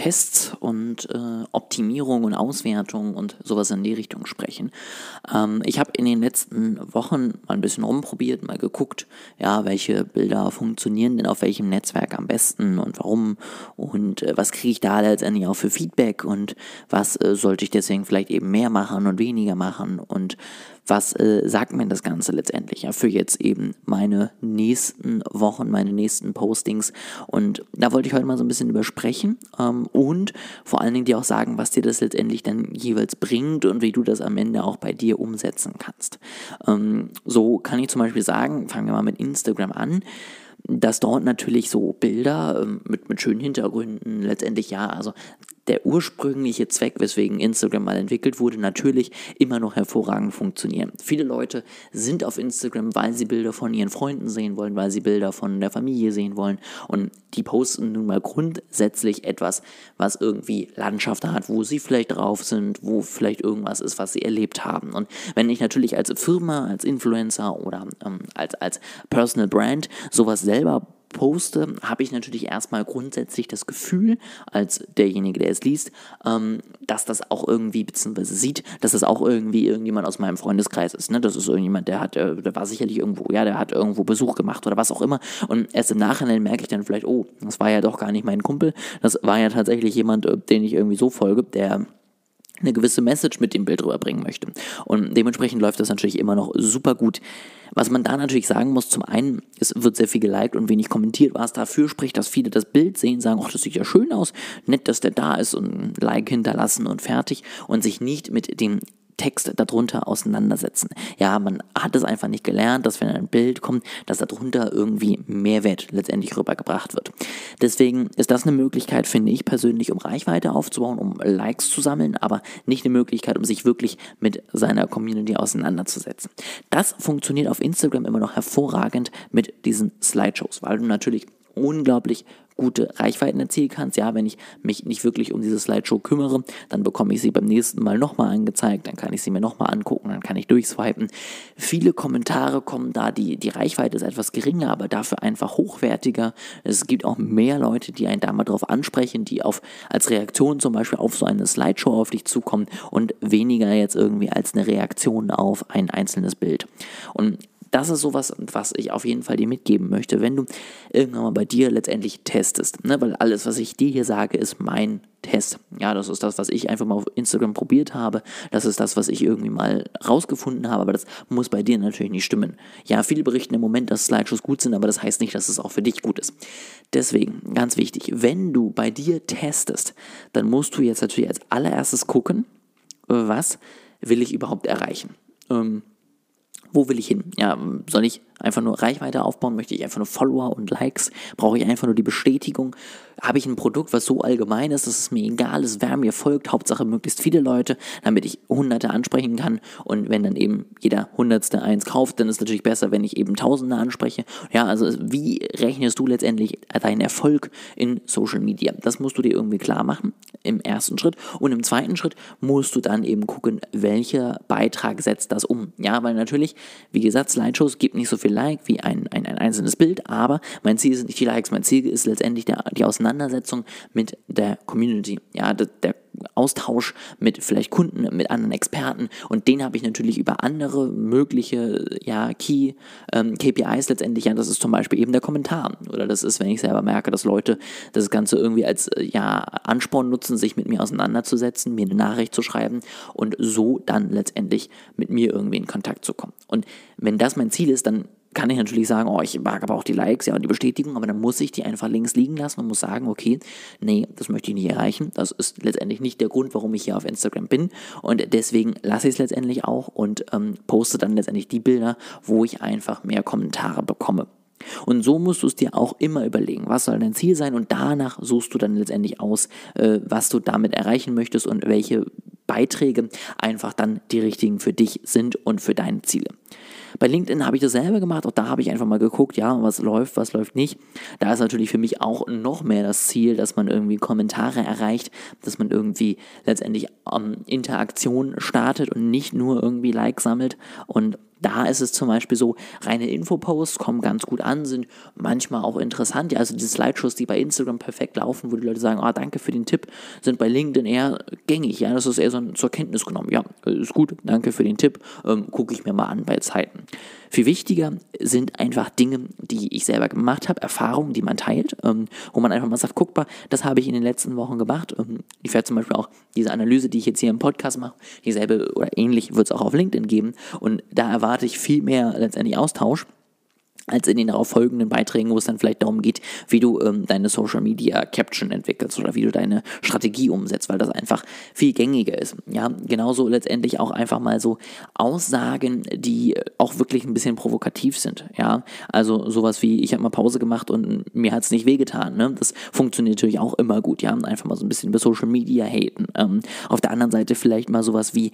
Tests und äh, Optimierung und Auswertung und sowas in die Richtung sprechen. Ähm, ich habe in den letzten Wochen mal ein bisschen rumprobiert, mal geguckt, ja, welche Bilder funktionieren denn auf welchem Netzwerk am besten und warum und äh, was kriege ich da letztendlich auch für Feedback und was äh, sollte ich deswegen vielleicht eben mehr machen und weniger machen und was äh, sagt mir das Ganze letztendlich ja, für jetzt eben meine nächsten Wochen, meine nächsten Postings. Und da wollte ich heute mal so ein bisschen übersprechen ähm, und vor allen Dingen dir auch sagen, was dir das letztendlich dann jeweils bringt und wie du das am Ende auch bei dir umsetzen kannst. Ähm, so kann ich zum Beispiel sagen, fangen wir mal mit Instagram an dass dort natürlich so Bilder ähm, mit, mit schönen Hintergründen letztendlich ja, also der ursprüngliche Zweck, weswegen Instagram mal entwickelt wurde, natürlich immer noch hervorragend funktionieren. Viele Leute sind auf Instagram, weil sie Bilder von ihren Freunden sehen wollen, weil sie Bilder von der Familie sehen wollen und die posten nun mal grundsätzlich etwas, was irgendwie Landschaft hat, wo sie vielleicht drauf sind, wo vielleicht irgendwas ist, was sie erlebt haben. Und wenn ich natürlich als Firma, als Influencer oder ähm, als, als Personal Brand sowas selber poste, habe ich natürlich erstmal grundsätzlich das Gefühl, als derjenige, der es liest, ähm, dass das auch irgendwie, beziehungsweise sieht, dass das auch irgendwie irgendjemand aus meinem Freundeskreis ist. Ne? Das ist irgendjemand, der hat, äh, der war sicherlich irgendwo, ja, der hat irgendwo Besuch gemacht oder was auch immer. Und erst im Nachhinein merke ich dann vielleicht, oh, das war ja doch gar nicht mein Kumpel. Das war ja tatsächlich jemand, äh, den ich irgendwie so folge, der eine gewisse Message mit dem Bild rüberbringen möchte. Und dementsprechend läuft das natürlich immer noch super gut. Was man da natürlich sagen muss, zum einen, es wird sehr viel geliked und wenig kommentiert, was dafür spricht, dass viele das Bild sehen, sagen, ach, das sieht ja schön aus, nett, dass der da ist und ein Like hinterlassen und fertig und sich nicht mit dem Text darunter auseinandersetzen. Ja, man hat es einfach nicht gelernt, dass wenn ein Bild kommt, dass darunter irgendwie Mehrwert letztendlich rübergebracht wird. Deswegen ist das eine Möglichkeit, finde ich persönlich, um Reichweite aufzubauen, um Likes zu sammeln, aber nicht eine Möglichkeit, um sich wirklich mit seiner Community auseinanderzusetzen. Das funktioniert auf Instagram immer noch hervorragend mit diesen Slideshows, weil du natürlich unglaublich gute Reichweiten erzielen kannst. Ja, wenn ich mich nicht wirklich um diese Slideshow kümmere, dann bekomme ich sie beim nächsten Mal nochmal angezeigt, dann kann ich sie mir nochmal angucken, dann kann ich durchswipen. Viele Kommentare kommen da, die, die Reichweite ist etwas geringer, aber dafür einfach hochwertiger. Es gibt auch mehr Leute, die einen da mal drauf ansprechen, die auf, als Reaktion zum Beispiel auf so eine Slideshow auf dich zukommen und weniger jetzt irgendwie als eine Reaktion auf ein einzelnes Bild. Und das ist sowas, was ich auf jeden Fall dir mitgeben möchte, wenn du irgendwann mal bei dir letztendlich testest. Ne? Weil alles, was ich dir hier sage, ist mein Test. Ja, das ist das, was ich einfach mal auf Instagram probiert habe. Das ist das, was ich irgendwie mal rausgefunden habe, aber das muss bei dir natürlich nicht stimmen. Ja, viele berichten im Moment, dass Slideshows gut sind, aber das heißt nicht, dass es auch für dich gut ist. Deswegen, ganz wichtig, wenn du bei dir testest, dann musst du jetzt natürlich als allererstes gucken, was will ich überhaupt erreichen. Ähm, wo will ich hin? Ja, soll ich einfach nur Reichweite aufbauen? Möchte ich einfach nur Follower und Likes? Brauche ich einfach nur die Bestätigung? Habe ich ein Produkt, was so allgemein ist, dass es mir egal ist, wer mir folgt? Hauptsache möglichst viele Leute, damit ich Hunderte ansprechen kann. Und wenn dann eben jeder Hundertste eins kauft, dann ist es natürlich besser, wenn ich eben Tausende anspreche. Ja, also wie rechnest du letztendlich deinen Erfolg in Social Media? Das musst du dir irgendwie klar machen im ersten Schritt. Und im zweiten Schritt musst du dann eben gucken, welcher Beitrag setzt das um. Ja, weil natürlich, wie gesagt, Slideshows gibt nicht so viel Like wie ein, ein, ein einzelnes Bild, aber mein Ziel sind nicht die Likes, mein Ziel ist letztendlich der, die Auseinandersetzung mit der Community. Ja, der, der Austausch mit vielleicht Kunden, mit anderen Experten und den habe ich natürlich über andere mögliche ja, Key ähm, KPIs letztendlich. Ja, das ist zum Beispiel eben der Kommentar oder das ist, wenn ich selber merke, dass Leute das Ganze irgendwie als äh, ja, Ansporn nutzen, sich mit mir auseinanderzusetzen, mir eine Nachricht zu schreiben und so dann letztendlich mit mir irgendwie in Kontakt zu kommen. Und wenn das mein Ziel ist, dann kann ich natürlich sagen, oh, ich mag aber auch die Likes, ja, und die Bestätigung, aber dann muss ich die einfach links liegen lassen und muss sagen, okay, nee, das möchte ich nicht erreichen. Das ist letztendlich nicht der Grund, warum ich hier auf Instagram bin. Und deswegen lasse ich es letztendlich auch und ähm, poste dann letztendlich die Bilder, wo ich einfach mehr Kommentare bekomme. Und so musst du es dir auch immer überlegen, was soll dein Ziel sein und danach suchst du dann letztendlich aus, äh, was du damit erreichen möchtest und welche Beiträge einfach dann die richtigen für dich sind und für deine Ziele. Bei LinkedIn habe ich das selber gemacht, auch da habe ich einfach mal geguckt, ja, was läuft, was läuft nicht. Da ist natürlich für mich auch noch mehr das Ziel, dass man irgendwie Kommentare erreicht, dass man irgendwie letztendlich ähm, Interaktion startet und nicht nur irgendwie Likes sammelt und da ist es zum Beispiel so, reine Infoposts kommen ganz gut an, sind manchmal auch interessant. Ja, also diese Slideshows, die bei Instagram perfekt laufen, wo die Leute sagen, ah, danke für den Tipp, sind bei LinkedIn eher gängig. Ja, das ist eher so zur Kenntnis genommen. Ja, ist gut, danke für den Tipp, ähm, gucke ich mir mal an bei Zeiten. Viel wichtiger sind einfach Dinge, die ich selber gemacht habe, Erfahrungen, die man teilt, ähm, wo man einfach mal sagt, guck mal, das habe ich in den letzten Wochen gemacht. Ähm, ich werde zum Beispiel auch diese Analyse, die ich jetzt hier im Podcast mache, dieselbe oder ähnlich wird es auch auf LinkedIn geben. Und da erwarte ich viel mehr letztendlich Austausch als in den darauf folgenden Beiträgen, wo es dann vielleicht darum geht, wie du ähm, deine Social Media Caption entwickelst oder wie du deine Strategie umsetzt, weil das einfach viel gängiger ist. Ja, genauso letztendlich auch einfach mal so Aussagen, die auch wirklich ein bisschen provokativ sind. Ja, also sowas wie, ich habe mal Pause gemacht und mir hat es nicht wehgetan. Ne? Das funktioniert natürlich auch immer gut. Ja, einfach mal so ein bisschen über Social Media haten. Ähm, auf der anderen Seite vielleicht mal sowas wie,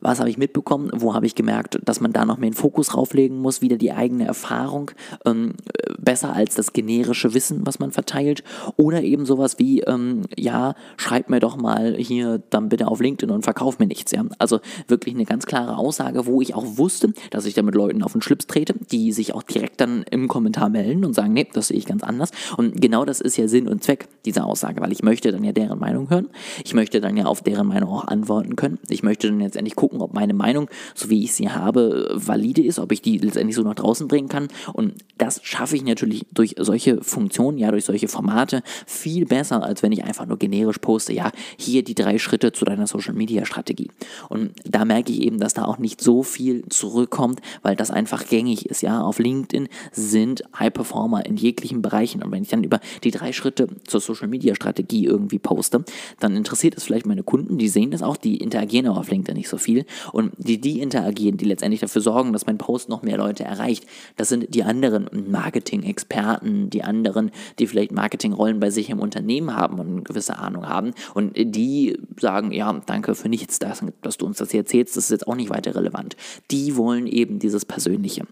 was habe ich mitbekommen, wo habe ich gemerkt, dass man da noch mehr den Fokus drauflegen muss, wieder die eigene Erfahrung, ähm, besser als das generische Wissen, was man verteilt. Oder eben sowas wie, ähm, ja, schreib mir doch mal hier dann bitte auf LinkedIn und verkauf mir nichts. Ja? Also wirklich eine ganz klare Aussage, wo ich auch wusste, dass ich da mit Leuten auf den Schlips trete, die sich auch direkt dann im Kommentar melden und sagen, nee, das sehe ich ganz anders. Und genau das ist ja Sinn und Zweck dieser Aussage, weil ich möchte dann ja deren Meinung hören. Ich möchte dann ja auf deren Meinung auch antworten können. Ich möchte dann jetzt endlich gucken, gucken, ob meine Meinung, so wie ich sie habe, valide ist, ob ich die letztendlich so nach draußen bringen kann. Und das schaffe ich natürlich durch solche Funktionen, ja, durch solche Formate viel besser, als wenn ich einfach nur generisch poste, ja, hier die drei Schritte zu deiner Social Media Strategie. Und da merke ich eben, dass da auch nicht so viel zurückkommt, weil das einfach gängig ist, ja. Auf LinkedIn sind High Performer in jeglichen Bereichen. Und wenn ich dann über die drei Schritte zur Social Media Strategie irgendwie poste, dann interessiert es vielleicht meine Kunden, die sehen das auch, die interagieren aber auf LinkedIn nicht so viel und die, die interagieren, die letztendlich dafür sorgen, dass mein Post noch mehr Leute erreicht, das sind die anderen Marketing-Experten, die anderen, die vielleicht Marketingrollen bei sich im Unternehmen haben und eine gewisse Ahnung haben und die sagen, ja, danke für nichts, dass, dass du uns das hier erzählst, das ist jetzt auch nicht weiter relevant. Die wollen eben dieses Persönliche.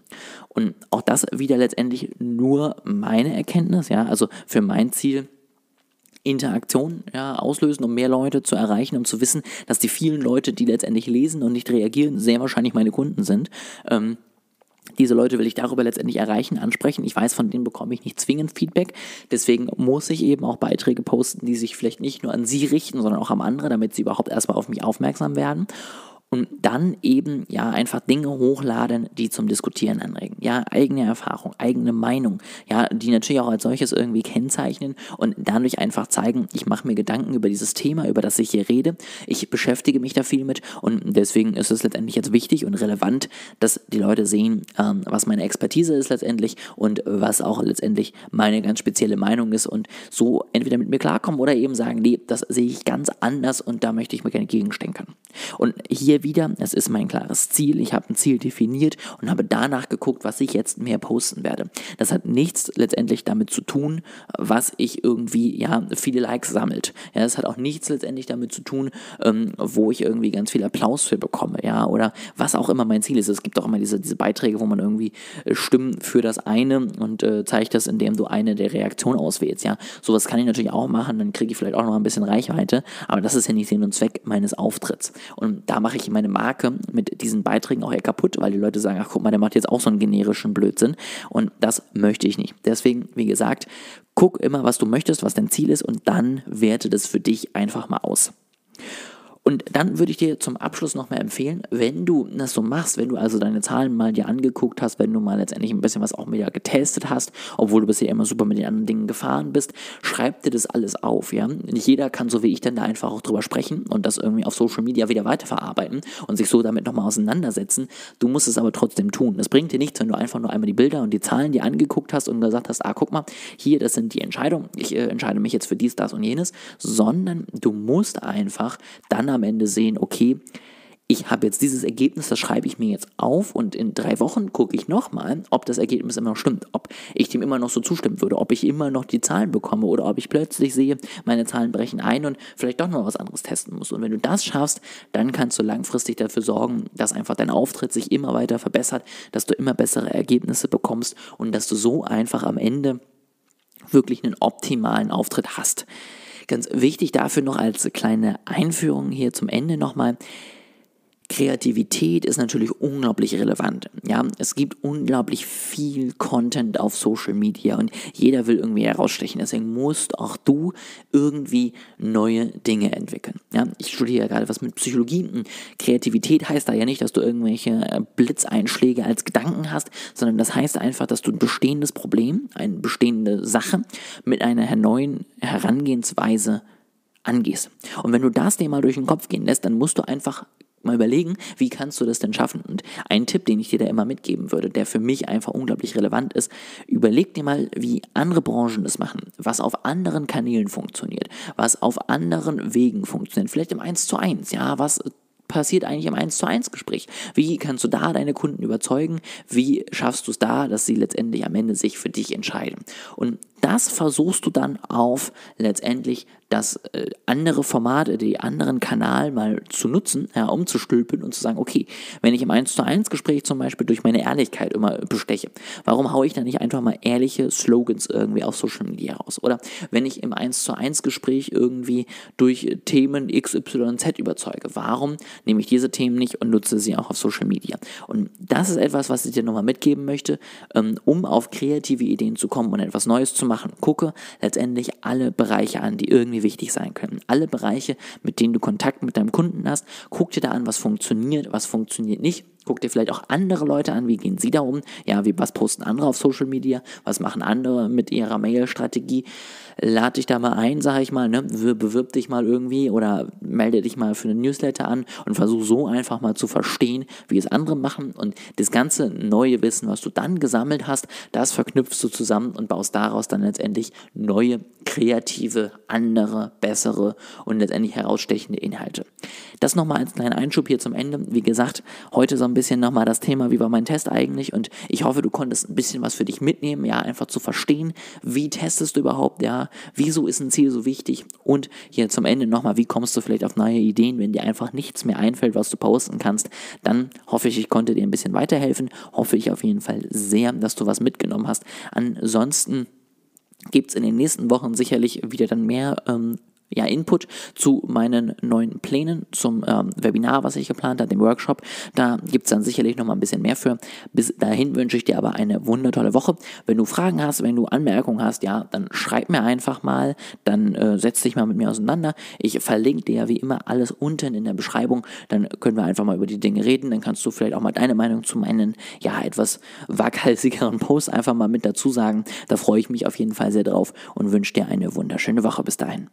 Und auch das wieder letztendlich nur meine Erkenntnis, ja, also für mein Ziel, Interaktion ja, auslösen, um mehr Leute zu erreichen, um zu wissen, dass die vielen Leute, die letztendlich lesen und nicht reagieren, sehr wahrscheinlich meine Kunden sind. Ähm, diese Leute will ich darüber letztendlich erreichen, ansprechen. Ich weiß, von denen bekomme ich nicht zwingend Feedback. Deswegen muss ich eben auch Beiträge posten, die sich vielleicht nicht nur an sie richten, sondern auch an andere, damit sie überhaupt erstmal auf mich aufmerksam werden und dann eben ja einfach Dinge hochladen, die zum Diskutieren anregen. Ja, eigene Erfahrung, eigene Meinung, ja, die natürlich auch als solches irgendwie kennzeichnen und dadurch einfach zeigen, ich mache mir Gedanken über dieses Thema, über das ich hier rede. Ich beschäftige mich da viel mit und deswegen ist es letztendlich jetzt wichtig und relevant, dass die Leute sehen, ähm, was meine Expertise ist letztendlich und was auch letztendlich meine ganz spezielle Meinung ist und so entweder mit mir klarkommen oder eben sagen, nee, das sehe ich ganz anders und da möchte ich mir gerne gegenstecken. Und hier wieder, es ist mein klares Ziel, ich habe ein Ziel definiert und habe danach geguckt, was ich jetzt mehr posten werde. Das hat nichts letztendlich damit zu tun, was ich irgendwie, ja, viele Likes sammelt. Ja, das hat auch nichts letztendlich damit zu tun, ähm, wo ich irgendwie ganz viel Applaus für bekomme, ja, oder was auch immer mein Ziel ist. Es gibt auch immer diese, diese Beiträge, wo man irgendwie äh, Stimmen für das eine und äh, zeigt das, indem du eine der Reaktionen auswählst, ja. Sowas kann ich natürlich auch machen, dann kriege ich vielleicht auch noch ein bisschen Reichweite, aber das ist ja nicht Sinn und Zweck meines Auftritts. Und da mache ich meine Marke mit diesen Beiträgen auch eher kaputt, weil die Leute sagen, ach guck mal, der macht jetzt auch so einen generischen Blödsinn. Und das möchte ich nicht. Deswegen, wie gesagt, guck immer, was du möchtest, was dein Ziel ist und dann werte das für dich einfach mal aus. Und dann würde ich dir zum Abschluss nochmal empfehlen, wenn du das so machst, wenn du also deine Zahlen mal dir angeguckt hast, wenn du mal letztendlich ein bisschen was auch wieder getestet hast, obwohl du bisher immer super mit den anderen Dingen gefahren bist, schreib dir das alles auf, ja. Nicht jeder kann so wie ich dann da einfach auch drüber sprechen und das irgendwie auf Social Media wieder weiterverarbeiten und sich so damit nochmal auseinandersetzen. Du musst es aber trotzdem tun. Das bringt dir nichts, wenn du einfach nur einmal die Bilder und die Zahlen dir angeguckt hast und gesagt hast, ah, guck mal, hier, das sind die Entscheidungen, ich äh, entscheide mich jetzt für dies, das und jenes, sondern du musst einfach dann am Ende sehen, okay, ich habe jetzt dieses Ergebnis, das schreibe ich mir jetzt auf und in drei Wochen gucke ich nochmal, ob das Ergebnis immer noch stimmt, ob ich dem immer noch so zustimmen würde, ob ich immer noch die Zahlen bekomme oder ob ich plötzlich sehe, meine Zahlen brechen ein und vielleicht doch noch was anderes testen muss. Und wenn du das schaffst, dann kannst du langfristig dafür sorgen, dass einfach dein Auftritt sich immer weiter verbessert, dass du immer bessere Ergebnisse bekommst und dass du so einfach am Ende wirklich einen optimalen Auftritt hast. Ganz wichtig dafür noch als kleine Einführung hier zum Ende nochmal. Kreativität ist natürlich unglaublich relevant. Ja, es gibt unglaublich viel Content auf Social Media und jeder will irgendwie herausstechen. Deswegen musst auch du irgendwie neue Dinge entwickeln. Ja, ich studiere ja gerade was mit Psychologie. Kreativität heißt da ja nicht, dass du irgendwelche äh, Blitzeinschläge als Gedanken hast, sondern das heißt einfach, dass du ein bestehendes Problem, eine bestehende Sache mit einer neuen Herangehensweise angehst. Und wenn du das dir mal durch den Kopf gehen lässt, dann musst du einfach mal überlegen, wie kannst du das denn schaffen? Und ein Tipp, den ich dir da immer mitgeben würde, der für mich einfach unglaublich relevant ist, überleg dir mal, wie andere Branchen das machen, was auf anderen Kanälen funktioniert, was auf anderen Wegen funktioniert, vielleicht im 1 zu 1, ja, was passiert eigentlich im 1 zu 1 Gespräch? Wie kannst du da deine Kunden überzeugen? Wie schaffst du es da, dass sie letztendlich am Ende sich für dich entscheiden? Und das versuchst du dann auf letztendlich das äh, andere Format, die anderen Kanal mal zu nutzen, ja, umzustülpen und zu sagen, okay, wenn ich im 1 zu 1 Gespräch zum Beispiel durch meine Ehrlichkeit immer besteche, warum haue ich dann nicht einfach mal ehrliche Slogans irgendwie auf Social Media raus? Oder wenn ich im 1 zu 1 Gespräch irgendwie durch Themen XYZ überzeuge, warum nehme ich diese Themen nicht und nutze sie auch auf Social Media? Und das ist etwas, was ich dir nochmal mitgeben möchte, ähm, um auf kreative Ideen zu kommen und etwas Neues zu machen. Gucke letztendlich alle Bereiche an, die irgendwie wichtig sein können. Alle Bereiche, mit denen du Kontakt mit deinem Kunden hast, guck dir da an, was funktioniert, was funktioniert nicht. Guck dir vielleicht auch andere Leute an, wie gehen sie da um? Ja, wie was posten andere auf Social Media? Was machen andere mit ihrer Mail-Strategie? Lad dich da mal ein, sag ich mal, ne? Bewirb dich mal irgendwie oder melde dich mal für eine Newsletter an und versuch so einfach mal zu verstehen, wie es andere machen und das ganze neue Wissen, was du dann gesammelt hast, das verknüpfst du zusammen und baust daraus dann letztendlich neue, kreative, andere, bessere und letztendlich herausstechende Inhalte. Das nochmal als kleinen Einschub hier zum Ende. Wie gesagt, heute so ein bisschen nochmal das Thema, wie war mein Test eigentlich und ich hoffe, du konntest ein bisschen was für dich mitnehmen, ja, einfach zu verstehen, wie testest du überhaupt, ja, wieso ist ein Ziel so wichtig? Und hier zum Ende nochmal, wie kommst du vielleicht auf neue Ideen, wenn dir einfach nichts mehr einfällt, was du posten kannst, dann hoffe ich, ich konnte dir ein bisschen weiterhelfen, hoffe ich auf jeden Fall sehr, dass du was mitgenommen hast. Ansonsten gibt es in den nächsten Wochen sicherlich wieder dann mehr ähm, ja, Input zu meinen neuen Plänen zum ähm, Webinar, was ich geplant habe, dem Workshop. Da gibt es dann sicherlich noch mal ein bisschen mehr für. Bis dahin wünsche ich dir aber eine wundertolle Woche. Wenn du Fragen hast, wenn du Anmerkungen hast, ja, dann schreib mir einfach mal, dann äh, setz dich mal mit mir auseinander. Ich verlinke dir ja wie immer alles unten in der Beschreibung. Dann können wir einfach mal über die Dinge reden. Dann kannst du vielleicht auch mal deine Meinung zu meinen, ja, etwas waghalsigeren Posts einfach mal mit dazu sagen. Da freue ich mich auf jeden Fall sehr drauf und wünsche dir eine wunderschöne Woche bis dahin.